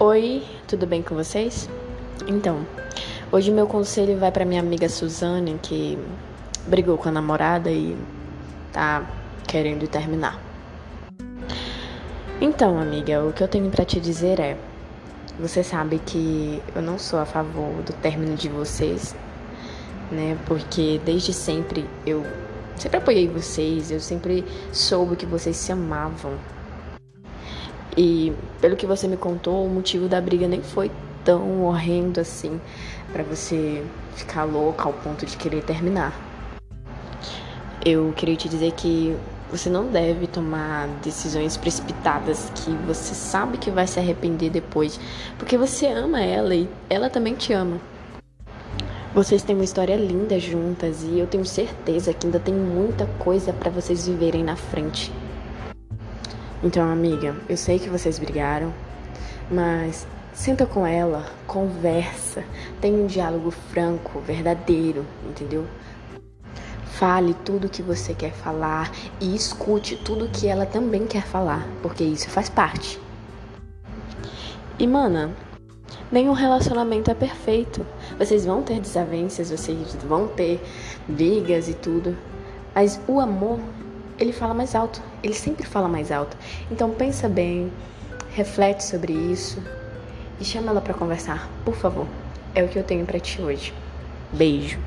Oi, tudo bem com vocês? Então, hoje meu conselho vai para minha amiga Suzane, que brigou com a namorada e tá querendo terminar. Então, amiga, o que eu tenho para te dizer é: você sabe que eu não sou a favor do término de vocês, né? Porque desde sempre eu sempre apoiei vocês, eu sempre soube que vocês se amavam. E pelo que você me contou, o motivo da briga nem foi tão horrendo assim para você ficar louca ao ponto de querer terminar. Eu queria te dizer que você não deve tomar decisões precipitadas que você sabe que vai se arrepender depois, porque você ama ela e ela também te ama. Vocês têm uma história linda juntas e eu tenho certeza que ainda tem muita coisa para vocês viverem na frente. Então, amiga, eu sei que vocês brigaram, mas senta com ela, conversa, tem um diálogo franco, verdadeiro, entendeu? Fale tudo que você quer falar e escute tudo que ela também quer falar, porque isso faz parte. E, mana, nenhum relacionamento é perfeito. Vocês vão ter desavenças, vocês vão ter brigas e tudo, mas o amor ele fala mais alto, ele sempre fala mais alto. Então pensa bem, reflete sobre isso e chama ela para conversar, por favor. É o que eu tenho para ti hoje. Beijo.